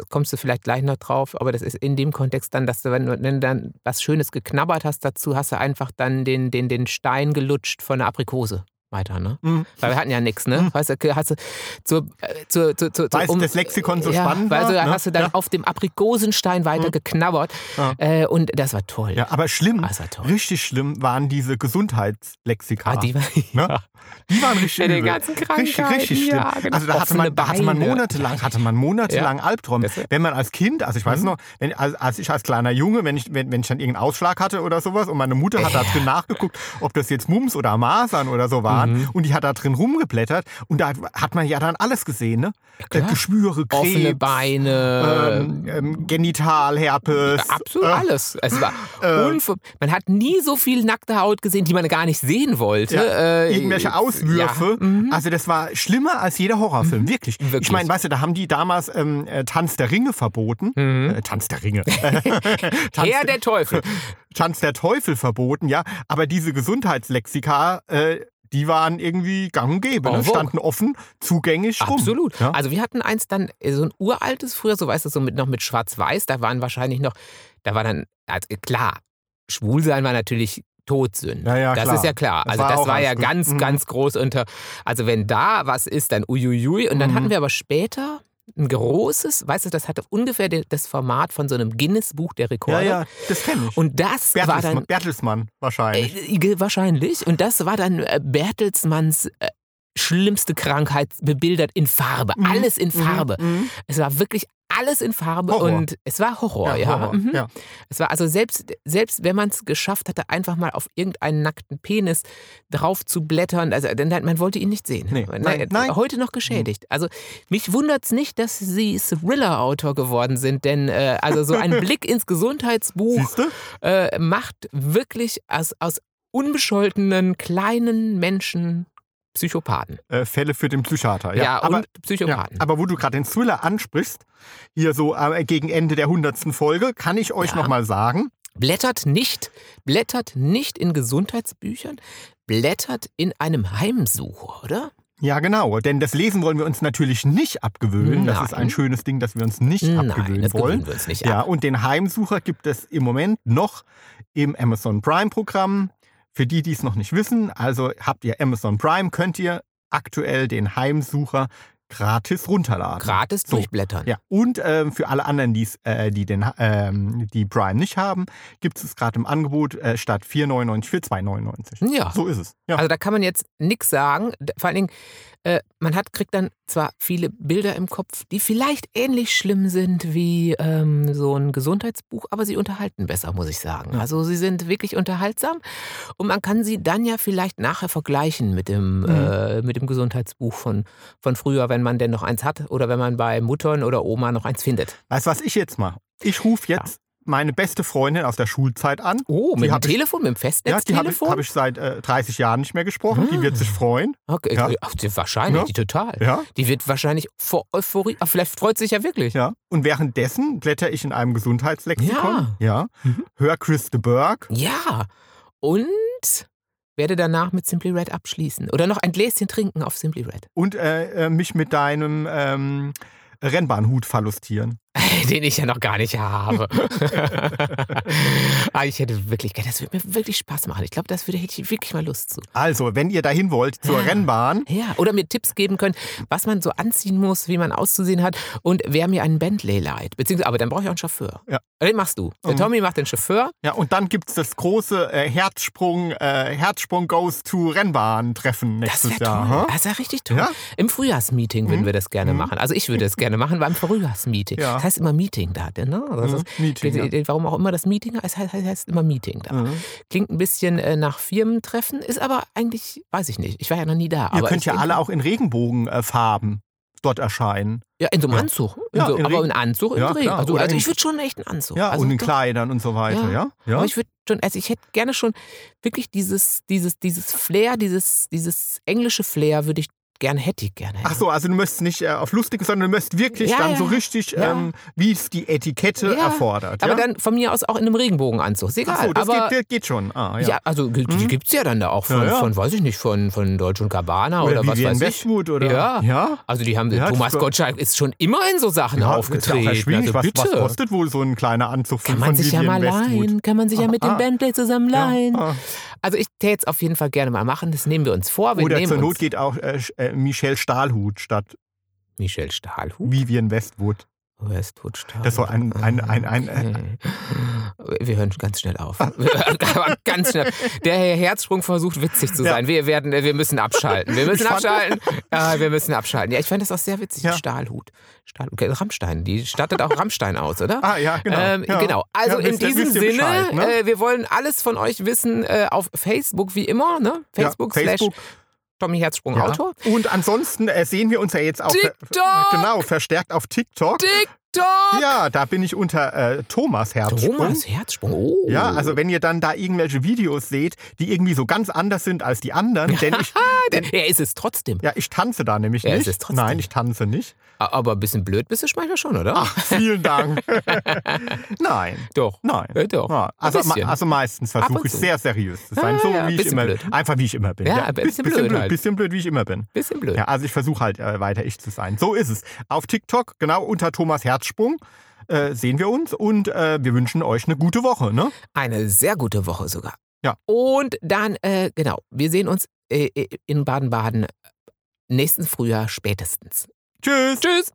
S1: kommst du vielleicht gleich noch drauf, aber das ist in dem Kontext dann, dass du, wenn du dann was Schönes geknabbert hast dazu, hast du einfach dann den, den, den Stein gelutscht von der Aprikose. Weiter, ne?
S2: Mhm.
S1: Weil wir hatten ja nichts, ne? Weißt du, hast du zur, äh, zur, zur, zur,
S2: Weil
S1: um-
S2: das Lexikon so
S1: ja,
S2: spannend
S1: weil
S2: war,
S1: du,
S2: ne?
S1: hast du dann
S2: Ja.
S1: auf dem Aprikosenstein weiter
S2: Mhm.
S1: geknabbert
S2: Ja.
S1: äh, und das war toll.
S2: Ja, aber schlimm,
S1: toll.
S2: richtig schlimm waren diese Gesundheitslexika.
S1: Ah, die war,
S2: Ne? [laughs]
S1: ja.
S2: Die waren richtig
S1: den
S2: übel.
S1: ganzen
S2: Richtig,
S1: Krankheiten,
S2: richtig schlimm.
S1: ja, genau.
S2: Also da hatte man, da hatte man monatelang, hatte man monatelang Albträume.
S1: Das-
S2: Wenn man als Kind, also ich weiß
S1: Mhm.
S2: noch, wenn, als, als ich als kleiner Junge, wenn ich, wenn, wenn ich dann irgendeinen Ausschlag hatte oder sowas und meine Mutter hat da drin nachgeguckt, ob das jetzt Mumps oder Masern oder so waren
S1: Mhm.
S2: und die hat da drin rumgeblättert und da hat man ja dann alles gesehen, ne? Äh, Geschwüre, Krebs,
S1: Offene Beine.
S2: ähm, ähm, Genitalherpes.
S1: Ja, absolut
S2: äh,
S1: alles. Es war
S2: äh,
S1: man hat nie so viel nackte Haut gesehen, die man gar nicht sehen wollte.
S2: Ja,
S1: Äh,
S2: irgendwelche Auswürfe.
S1: Ja, mhm.
S2: Also das war schlimmer als jeder Horrorfilm, wirklich.
S1: Wirklich.
S2: Ich meine, weißt du, da haben die damals ähm, äh, Tanz der Ringe verboten.
S1: Mhm.
S2: Äh, Tanz der Ringe. [laughs] Tanz,
S1: Herr der Teufel. [laughs]
S2: Tanz der Teufel verboten, ja. Aber diese Gesundheitslexika, äh, die waren irgendwie gang und gäbe. Ne? Standen offen, zugänglich rum.
S1: Absolut.
S2: Ja?
S1: Also wir hatten eins dann, äh, so ein uraltes früher, so weißt du, so mit, noch mit Schwarz-Weiß, da waren wahrscheinlich noch, da war dann, also klar, Schwulsein war natürlich Todsünde.
S2: Ja, ja,
S1: das
S2: klar.
S1: ist ja klar.
S2: Das
S1: also
S2: war
S1: das war ja ganz,
S2: Mhm.
S1: ganz groß unter, also wenn da was ist, dann uiuiui. Und dann
S2: Mhm.
S1: hatten wir aber später ein großes, weißt du, das hatte ungefähr das Format von so einem Guinness-Buch der
S2: ja,
S1: Rekorde.
S2: ja, das kenne ich.
S1: Und das war
S2: Bertelsmann,
S1: dann
S2: Bertelsmann wahrscheinlich.
S1: Äh, wahrscheinlich. Und das war dann äh, Bertelsmanns äh, schlimmste Krankheit bebildert in Farbe.
S2: Mhm,
S1: Alles in
S2: mhm,
S1: Farbe.
S2: mhm.
S1: Es war wirklich alles in Farbe
S2: Horror.
S1: und es war Horror, ja.
S2: Horror,
S1: Mhm.
S2: ja.
S1: Es war also selbst, selbst wenn man es geschafft hatte, einfach mal auf irgendeinen nackten Penis drauf zu blättern, also denn man wollte ihn nicht sehen.
S2: Nee, nein, nein.
S1: Heute noch geschädigt. Also mich wundert es nicht, dass Sie Thriller-Autor geworden sind, denn äh, also so ein [laughs] Blick ins Gesundheitsbuch äh, macht wirklich aus, aus unbescholtenen kleinen Menschen Psychopathen.
S2: Äh, Fälle für den Psychiater.
S1: Ja,
S2: Ja, aber,
S1: und Psychopathen.
S2: Ja, aber wo du gerade den Thriller ansprichst, hier so äh, gegen Ende der hundertsten Folge, kann ich euch
S1: Ja.
S2: noch mal sagen,
S1: blättert nicht, blättert nicht in Gesundheitsbüchern, blättert in einem Heimsucher, oder?
S2: Ja, genau. Denn das Lesen wollen wir uns natürlich nicht abgewöhnen. Das ist ein
S1: Nein.
S2: schönes Ding, das wir uns nicht
S1: Nein,
S2: abgewöhnen
S1: das
S2: wollen.
S1: wir uns nicht
S2: Ja,
S1: ab.
S2: und den Heimsucher gibt es im Moment noch im Amazon Prime-Programm. Für die, die es noch nicht wissen, also habt ihr Amazon Prime, könnt ihr aktuell den Heimsucher gratis runterladen.
S1: Gratis
S2: So.
S1: durchblättern.
S2: Ja, und ähm, für alle anderen, äh, die, den, ähm, die Prime nicht haben, gibt es gerade im Angebot äh, statt 4,99 für 2,99.
S1: Ja.
S2: So ist es. Ja.
S1: Also da kann man jetzt nichts sagen. Vor allen Dingen, äh, man hat, kriegt dann zwar viele Bilder im Kopf, die vielleicht ähnlich schlimm sind wie ähm, so ein Gesundheitsbuch, aber sie unterhalten besser, muss ich sagen. Also sie sind wirklich unterhaltsam und man kann sie dann ja vielleicht nachher vergleichen mit dem,
S2: Mhm.
S1: äh, mit dem Gesundheitsbuch von, von früher, wenn man denn noch eins hat oder wenn man bei Muttern oder Oma noch eins findet.
S2: weißt du, was ich jetzt mache? Ich rufe jetzt meine beste Freundin aus der Schulzeit an.
S1: Oh,
S2: Die
S1: mit dem
S2: hab ich-
S1: Telefon, mit dem
S2: Ja, die habe ich,
S1: Festnetztelefon?
S2: hab ich seit äh, 30 Jahren nicht mehr gesprochen. Die wird sich freuen.
S1: okay,
S2: Ja.
S1: ach, die, wahrscheinlich,
S2: Ja.
S1: die total.
S2: Ja,
S1: Die wird wahrscheinlich vor Euphorie, ach, vielleicht freut sich ja wirklich.
S2: ja. Und währenddessen blätter ich in einem Gesundheitslexikon.
S1: Ja.
S2: Ja.
S1: Mhm.
S2: Hör Chris de Burgh.
S1: Ja, und werde danach mit Simply Red abschließen. Oder noch ein Gläschen trinken auf Simply Red.
S2: Und äh, äh, mich mit deinem ähm, Rennbahnhut verlustieren. [laughs]
S1: Den ich ja noch gar nicht habe. [laughs] ah, ich hätte wirklich, das würde mir wirklich Spaß machen. Ich glaube, das würde hätte ich wirklich mal Lust zu.
S2: Also, wenn ihr dahin wollt zur
S1: Ja.
S2: Rennbahn,
S1: Ja, oder mir Tipps geben können, was man so anziehen muss, wie man auszusehen hat und wer mir einen Bentley leiht. Beziehungsweise, aber dann brauche ich auch einen Chauffeur.
S2: Ja.
S1: Den machst du. Der
S2: Mhm.
S1: Tommy macht den Chauffeur.
S2: ja, und dann gibt es das große äh, Herzsprung, äh, Herzsprung Goes to Rennbahn-Treffen
S1: Das
S2: nächstes
S1: wäre
S2: Jahr.
S1: toll. Das wäre richtig toll.
S2: Ja?
S1: Im Frühjahrsmeeting würden
S2: Mhm.
S1: wir das gerne
S2: Mhm.
S1: machen. Also ich würde es gerne machen beim Frühjahrsmeeting.
S2: Ja.
S1: Heißt immer Meeting da, ne? Das
S2: Mhm, Meeting, ja.
S1: Warum auch immer das Meeting heißt, heißt, heißt immer Meeting da.
S2: Mhm.
S1: Klingt ein bisschen äh, nach Firmentreffen, ist aber eigentlich, weiß ich nicht. Ich war ja noch nie da.
S2: Ihr
S1: aber
S2: könnt ja alle auch in Regenbogenfarben dort erscheinen.
S1: Ja, in so einem
S2: Ja.
S1: Anzug. In
S2: Ja,
S1: so,
S2: in
S1: aber in Anzug, in
S2: Ja, klar.
S1: Also, also
S2: in-
S1: ich würde schon echt einen Anzug.
S2: Ja,
S1: also
S2: und in
S1: doch.
S2: Kleidern und so weiter, ja? Ja.
S1: Aber ich würde schon, also ich hätte gerne schon wirklich dieses, dieses, dieses Flair, dieses, dieses englische Flair würde ich gerne, hätte ich gerne.
S2: Ach so, also du möchtest nicht äh, auf lustig, sondern du möchtest wirklich
S1: Ja,
S2: dann
S1: ja.
S2: so richtig,
S1: Ja.
S2: ähm, wie es die Etikette
S1: Ja,
S2: erfordert.
S1: Aber
S2: ja?
S1: dann von mir aus auch in einem Regenbogenanzug. Ist egal.
S2: Ach so, das
S1: aber,
S2: geht, geht schon. Ah,
S1: ja.
S2: ja.
S1: also die
S2: Mhm.
S1: gibt es ja dann da auch von,
S2: Ja, ja.
S1: von, weiß ich nicht, von, von Deutsch und Gabbana oder,
S2: Oder,
S1: was weiß ich.
S2: Westwood oder
S1: Ja.
S2: ja?
S1: Also die haben,
S2: Ja,
S1: Thomas Gottschalk ist schon immer in so Sachen
S2: Ja,
S1: aufgetreten.
S2: Ist ja
S1: also
S2: was,
S1: bitte.
S2: was kostet wohl so ein kleiner Anzug von,
S1: Kann man
S2: von
S1: sich ja
S2: Vivian
S1: mal
S2: Westwood?
S1: leihen, kann man sich ja
S2: Ah,
S1: mit dem
S2: ah.
S1: Bentley zusammen leihen. Also ich täte es auf jeden Fall gerne mal machen, das nehmen wir uns vor. Wir
S2: Oder zur Not geht auch äh, äh, Michelle Stahlhut statt
S1: Michelle Stahlhut.
S2: Vivian Westwood.
S1: Westwood Stahlhut.
S2: Das war ein- ein- ein- ein-
S1: Okay. Wir hören ganz schnell auf. [laughs] Ganz schnell. Der Herr Herzsprung versucht witzig zu
S2: Ja.
S1: sein. Wir werden, wir müssen abschalten. Wir müssen
S2: Ich
S1: abschalten. Ja, wir müssen abschalten. Ja, ich fand das auch sehr witzig.
S2: Ja.
S1: Stahlhut. Stahlhut. Okay, Rammstein. Die stattet auch Rammstein aus, oder?
S2: Ah, ja, genau.
S1: Ähm,
S2: ja.
S1: Genau. Also
S2: Ja,
S1: in diesem Sinne,
S2: Bescheid, ne?
S1: äh, wir wollen alles von euch wissen äh, auf Facebook, wie immer, ne? Facebook,
S2: ja,
S1: slash
S2: Facebook
S1: Tommy Herzsprung
S2: ja.
S1: Autor.
S2: Und ansonsten äh, sehen wir uns ja jetzt auch ver-
S1: TikTok!
S2: genau verstärkt auf TikTok.
S1: TikTok!
S2: Ja, da bin ich unter äh, Thomas Herzsprung.
S1: Thomas Herzsprung. Oh.
S2: Ja, also wenn ihr dann da irgendwelche Videos seht, die irgendwie so ganz anders sind als die anderen, denn [laughs] ich,
S1: Der- er ist es trotzdem.
S2: ja, ich tanze da nämlich
S1: es
S2: nicht.
S1: ist trotzdem.
S2: Nein, ich tanze nicht.
S1: Aber ein bisschen blöd bist du manchmal schon, oder?
S2: Ach, vielen Dank. [laughs] nein,
S1: Doch.
S2: nein.
S1: Ja, doch.
S2: Ja, also, also meistens versuche ich sehr seriös zu sein,
S1: Ja,
S2: so
S1: ja,
S2: wie ich immer,
S1: blöd.
S2: einfach wie ich immer bin. Ja,
S1: ein bisschen
S2: bisschen
S1: blöd
S2: blöd,
S1: halt.
S2: bisschen blöd, wie ich immer bin.
S1: Bisschen blöd.
S2: Ja, also ich versuche halt äh, weiter ich zu sein. So ist es. Auf TikTok, genau unter Thomas Herzsprung, äh, sehen wir uns und äh, wir wünschen euch eine gute Woche. Ne?
S1: Eine sehr gute Woche sogar.
S2: Ja.
S1: Und dann, äh, genau, wir sehen uns äh, in Baden-Baden nächsten Frühjahr spätestens.
S2: Tschüss.
S1: Tschüss.